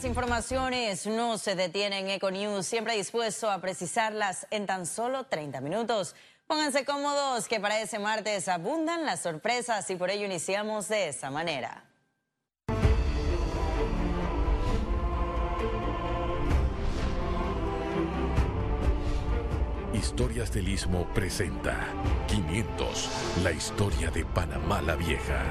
las informaciones no se detienen en Econews, siempre dispuesto a precisarlas en tan solo 30 minutos. Pónganse cómodos que para ese martes abundan las sorpresas y por ello iniciamos de esa manera. Historias del Istmo presenta 500, la historia de Panamá la Vieja.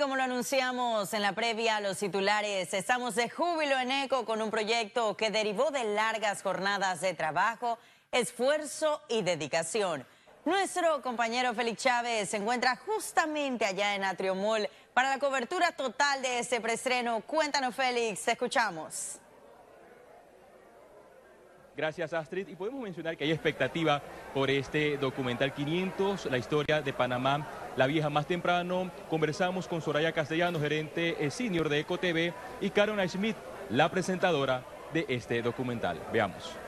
Como lo anunciamos en la previa a los titulares, estamos de júbilo en ECO con un proyecto que derivó de largas jornadas de trabajo, esfuerzo y dedicación. Nuestro compañero Félix Chávez se encuentra justamente allá en Atriomol para la cobertura total de este preestreno. Cuéntanos, Félix, te escuchamos. Gracias Astrid. Y podemos mencionar que hay expectativa por este documental 500, la historia de Panamá, la vieja. Más temprano conversamos con Soraya Castellano, gerente eh, senior de EcoTV, y Carolina Schmidt, la presentadora de este documental. Veamos.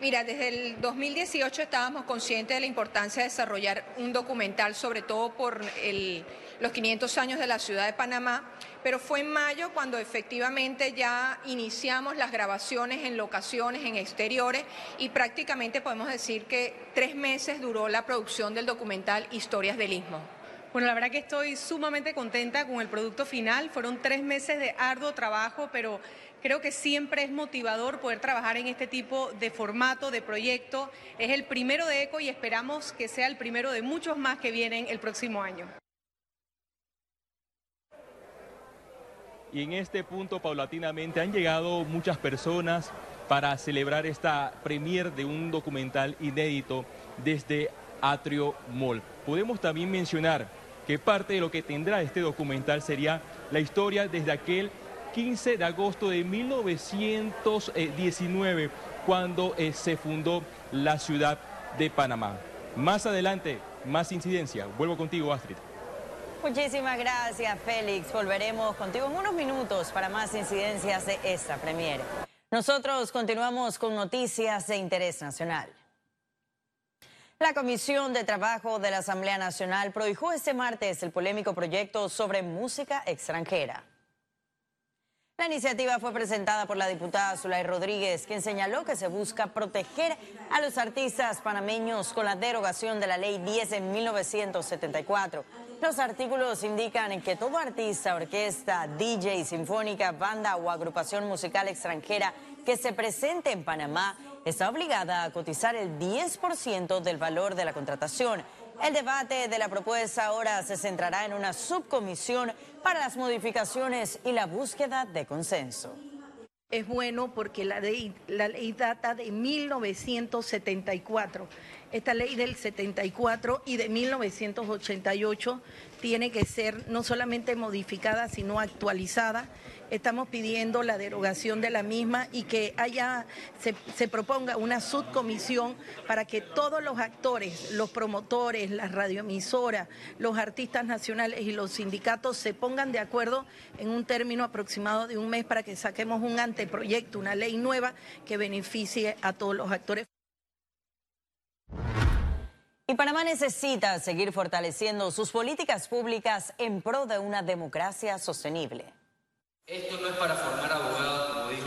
Mira, desde el 2018 estábamos conscientes de la importancia de desarrollar un documental, sobre todo por los 500 años de la ciudad de Panamá, pero fue en mayo cuando efectivamente ya iniciamos las grabaciones en locaciones, en exteriores, y prácticamente podemos decir que tres meses duró la producción del documental Historias del Istmo. Bueno, la verdad que estoy sumamente contenta con el producto final. Fueron tres meses de arduo trabajo, pero Creo que siempre es motivador poder trabajar en este tipo de formato, de proyecto. Es el primero de ECO y esperamos que sea el primero de muchos más que vienen el próximo año. Y en este punto, paulatinamente, han llegado muchas personas para celebrar esta premier de un documental inédito desde Atrio Mall. Podemos también mencionar que parte de lo que tendrá este documental sería la historia desde aquel 15 de agosto de 1919, cuando eh, se fundó la ciudad de Panamá. Más adelante, más incidencia. Vuelvo contigo, Astrid. Muchísimas gracias, Félix. Volveremos contigo en unos minutos para más incidencias de esta premiere. Nosotros continuamos con noticias de interés nacional. La Comisión de Trabajo de la Asamblea Nacional prohijó este martes el polémico proyecto sobre música extranjera. La iniciativa fue presentada por la diputada Zulay Rodríguez, quien señaló que se busca proteger a los artistas panameños con la derogación de la Ley 10 en 1974. Los artículos indican que todo artista, orquesta, DJ, sinfónica, banda o agrupación musical extranjera que se presente en Panamá está obligada a cotizar el 10% del valor de la contratación. El debate de la propuesta ahora se centrará en una subcomisión para las modificaciones y la búsqueda de consenso. Es bueno porque la ley, data de 1974. Esta ley del 74 y de 1988 tiene que ser no solamente modificada, sino actualizada Estamos pidiendo la derogación de la misma y que haya, se, proponga una subcomisión para que todos los actores, los promotores, las radioemisoras, los artistas nacionales y los sindicatos se pongan de acuerdo en un término aproximado de un mes para que saquemos un anteproyecto, una ley nueva que beneficie a todos los actores. Y Panamá necesita seguir fortaleciendo sus políticas públicas en pro de una democracia sostenible. Esto no es para formar abogados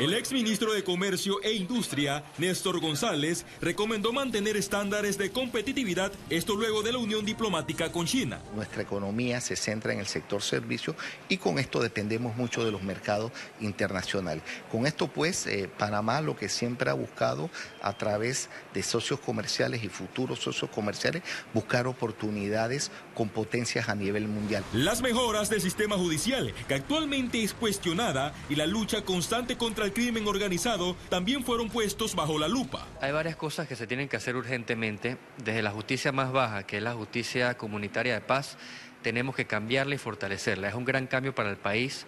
el ex ministro de Comercio e Industria, Néstor González, recomendó mantener estándares de competitividad, esto luego de la unión diplomática con China. Nuestra economía se centra en el sector servicio y con esto dependemos mucho de los mercados internacionales. Con esto, pues, eh, Panamá lo que siempre ha buscado a través de socios comerciales y futuros socios comerciales, buscar oportunidades con potencias a nivel mundial. Las mejoras del sistema judicial, que actualmente es cuestionada, y la lucha constante contra el crimen organizado también fueron puestos bajo la lupa. Hay varias cosas que se tienen que hacer urgentemente. Desde la justicia más baja, que es la justicia comunitaria de paz, tenemos que cambiarla y fortalecerla. Es un gran cambio para el país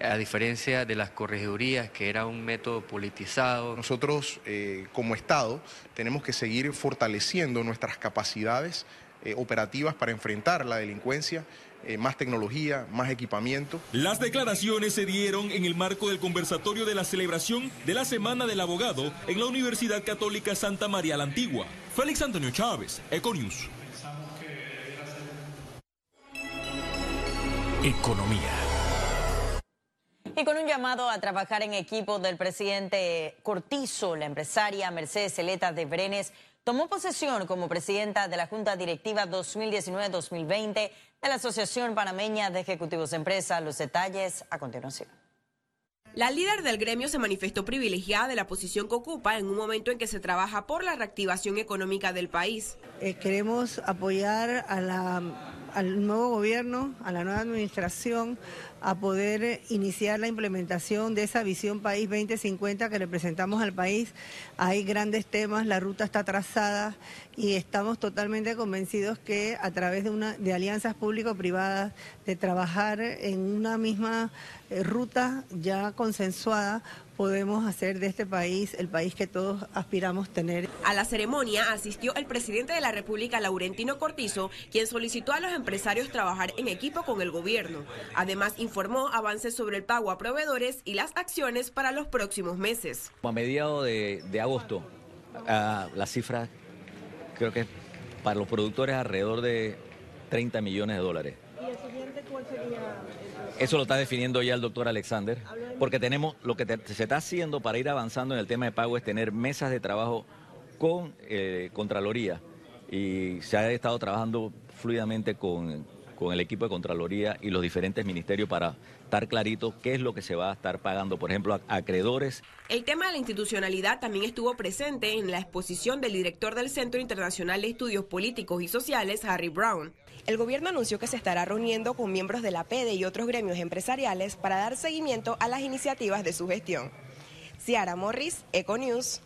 a diferencia de las corregidurías, que era un método politizado. Nosotros, eh, como Estado, tenemos que seguir fortaleciendo nuestras capacidades eh, operativas para enfrentar la delincuencia eh, más tecnología, más equipamiento. Las declaraciones se dieron en el marco del conversatorio de la celebración de la Semana del Abogado en la Universidad Católica Santa María la Antigua. Félix Antonio Chávez, Econius. Economía. Y con un llamado a trabajar en equipo del presidente Cortizo, la empresaria Mercedes Celeta de Brenes tomó posesión como presidenta de la Junta Directiva 2019-2020 de la Asociación Panameña de Ejecutivos de Empresa. Los detalles a continuación. La líder del gremio se manifestó privilegiada de la posición que ocupa en un momento en que se trabaja por la reactivación económica del país. Eh, queremos apoyar a la al nuevo gobierno, a la nueva administración, a poder iniciar la implementación de esa visión País 2050 que le presentamos al país. Hay grandes temas, la ruta está trazada y estamos totalmente convencidos que a través de, una, de alianzas público-privadas, de trabajar en una misma eh, ruta ya consensuada, podemos hacer de este país el país que todos aspiramos tener. A la ceremonia asistió el presidente de la República, Laurentino Cortizo, quien solicitó a los empresarios trabajar en equipo con el gobierno. Además, informó avances sobre el pago a proveedores y las acciones para los próximos meses. A mediados de, agosto, uh, la cifra creo que para los productores alrededor de 30 millones de dólares. ¿Y el siguiente cuál sería? Eso lo está definiendo ya el doctor Alexander, porque tenemos lo que se está haciendo para ir avanzando en el tema de pago es tener mesas de trabajo con eh, Contraloría y se ha estado trabajando fluidamente con, con el equipo de Contraloría y los diferentes ministerios para estar clarito qué es lo que se va a estar pagando, por ejemplo, a acreedores. El tema de la institucionalidad también estuvo presente en la exposición del director del Centro Internacional de Estudios Políticos y Sociales, Harry Brown. El gobierno anunció que se estará reuniendo con miembros de la PEDE y otros gremios empresariales para dar seguimiento a las iniciativas de su gestión. Ciara Morris, Econews.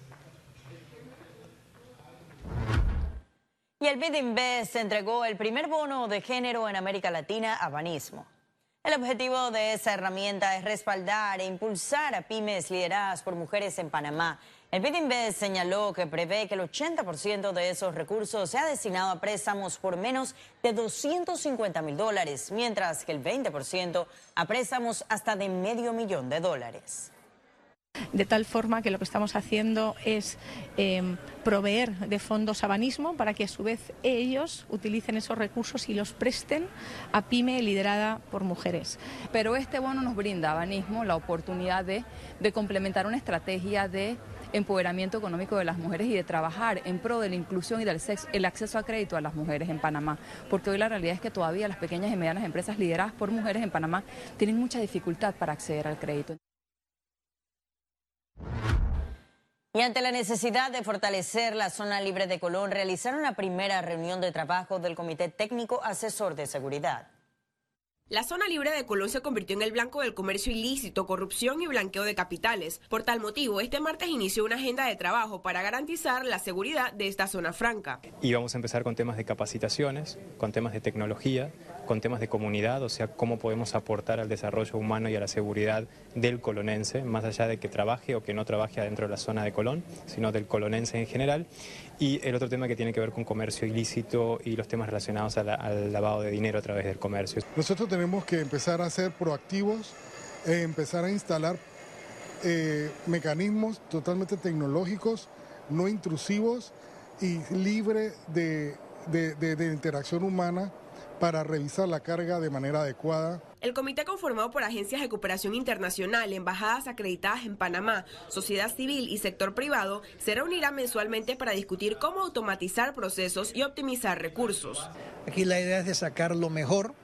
Y el BIDINVEST entregó el primer bono de género en América Latina a Banismo. El objetivo de esa herramienta es respaldar e impulsar a pymes lideradas por mujeres en Panamá el BIDINVEST señaló que prevé que el 80% de esos recursos sea destinado a préstamos por menos de 250 mil dólares, mientras que el 20% a préstamos hasta de medio millón de dólares. De tal forma que lo que estamos haciendo es em, proveer de fondos a Banismo para que a su vez ellos utilicen esos recursos y los presten a PYME liderada por mujeres. Pero este bono nos brinda a Banismo la oportunidad de, de complementar una estrategia de empoderamiento económico de las mujeres y de trabajar en pro de la inclusión y del el acceso a crédito a las mujeres en Panamá. Porque hoy la realidad es que todavía las pequeñas y medianas empresas lideradas por mujeres en Panamá tienen mucha dificultad para acceder al crédito. Y ante la necesidad de fortalecer la zona libre de Colón, realizaron la primera reunión de trabajo del Comité Técnico Asesor de Seguridad. La zona libre de Colón se convirtió en el blanco del comercio ilícito, corrupción y blanqueo de capitales. Por tal motivo, este martes inició una agenda de trabajo para garantizar la seguridad de esta zona franca. Y vamos a empezar con temas de capacitaciones, con temas de tecnología, con temas de comunidad, o sea, cómo podemos aportar al desarrollo humano y a la seguridad del colonense, más allá de que trabaje o que no trabaje adentro de la zona de Colón, sino del colonense en general. Y el otro tema que tiene que ver con comercio ilícito y los temas relacionados al, lavado de dinero a través del comercio. Nosotros tenemos que empezar a ser proactivos, e empezar a instalar eh, mecanismos totalmente tecnológicos, no intrusivos y libre de interacción humana para revisar la carga de manera adecuada. El comité conformado por agencias de cooperación internacional, embajadas acreditadas en Panamá, sociedad civil y sector privado se reunirá mensualmente para discutir cómo automatizar procesos y optimizar recursos. Aquí la idea es de sacar lo mejor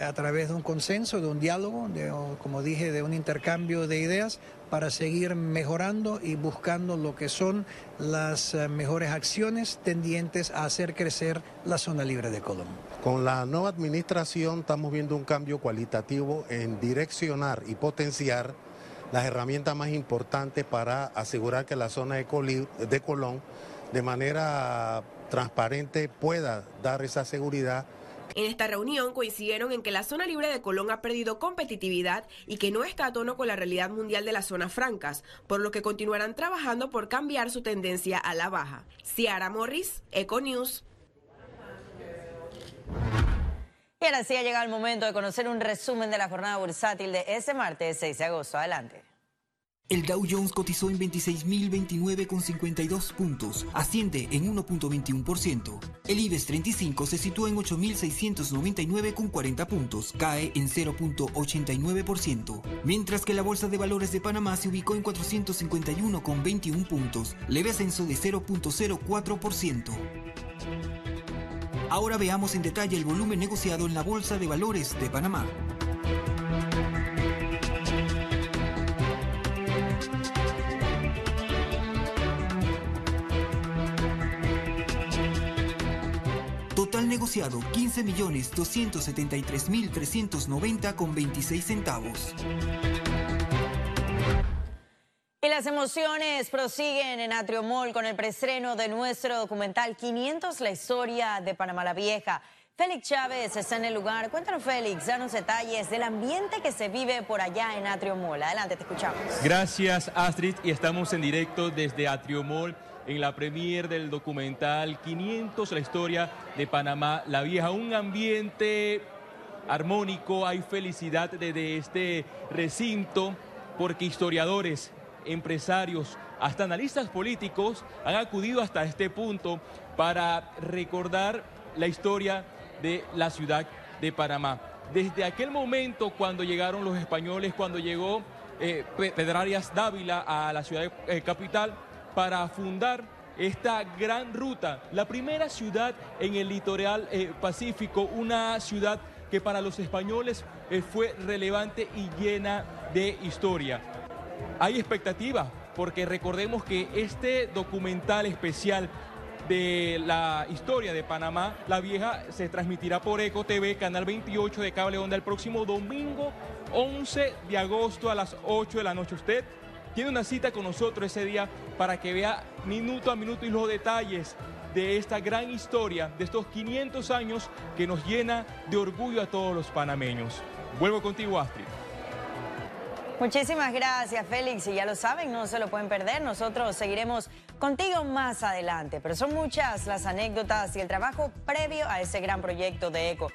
a través de un consenso, de un diálogo, de, como dije, de un intercambio de ideas para seguir mejorando y buscando lo que son las eh, mejores acciones tendientes a hacer crecer la zona libre de Colombia. Con la nueva administración estamos viendo un cambio cualitativo en direccionar y potenciar las herramientas más importantes para asegurar que la zona de, de Colón de manera transparente pueda dar esa seguridad en esta reunión coincidieron en que la zona libre de Colón ha perdido competitividad y que no está a tono con la realidad mundial de las zonas francas, por lo que continuarán trabajando por cambiar su tendencia a la baja. Ciara Morris, Econews. Y ahora sí ha llegado el momento de conocer un resumen de la jornada bursátil de ese martes 6 de agosto. Adelante. El Dow Jones cotizó en 26.029,52 puntos, asciende en 1.21%. El IBEX 35 se sitúa en 8.699,40 puntos, cae en 0.89%, mientras que la Bolsa de Valores de Panamá se ubicó en 451,21 puntos, leve ascenso de 0.04%. Ahora veamos en detalle el volumen negociado en la Bolsa de Valores de Panamá. Total negociado 15.273.390 con 26 centavos. Y las emociones prosiguen en Atriomol con el preestreno de nuestro documental 500, la historia de Panamá la Vieja. Félix Chávez está en el lugar. Cuéntanos, Félix, danos detalles del ambiente que se vive por allá en Atriomol. Adelante, te escuchamos. Gracias, Astrid, y estamos en directo desde Atriomol en la premier del documental 500, la historia de Panamá la Vieja. Un ambiente armónico, hay felicidad desde este recinto porque historiadores, empresarios, hasta analistas políticos han acudido hasta este punto para recordar la historia de la ciudad de Panamá. Desde aquel momento cuando llegaron los españoles, cuando llegó eh, Pedrarias Dávila a la ciudad eh, capital, para fundar esta gran ruta, la primera ciudad en el litoral eh, pacífico, una ciudad que para los españoles eh, fue relevante y llena de historia. Hay expectativa, porque recordemos que este documental especial de la historia de Panamá, la vieja, se transmitirá por Eco TV, Canal 28 de Cable Onda el próximo domingo 11 de agosto a las 8 de la noche. Usted tiene una cita con nosotros ese día para que vea minuto a minuto y los detalles de esta gran historia, de estos 500 años que nos llena de orgullo a todos los panameños. Vuelvo contigo, Astrid. Muchísimas gracias, Félix. Y ya lo saben, no se lo pueden perder. Nosotros seguiremos contigo más adelante. Pero son muchas las anécdotas y el trabajo previo a ese gran proyecto de ECO.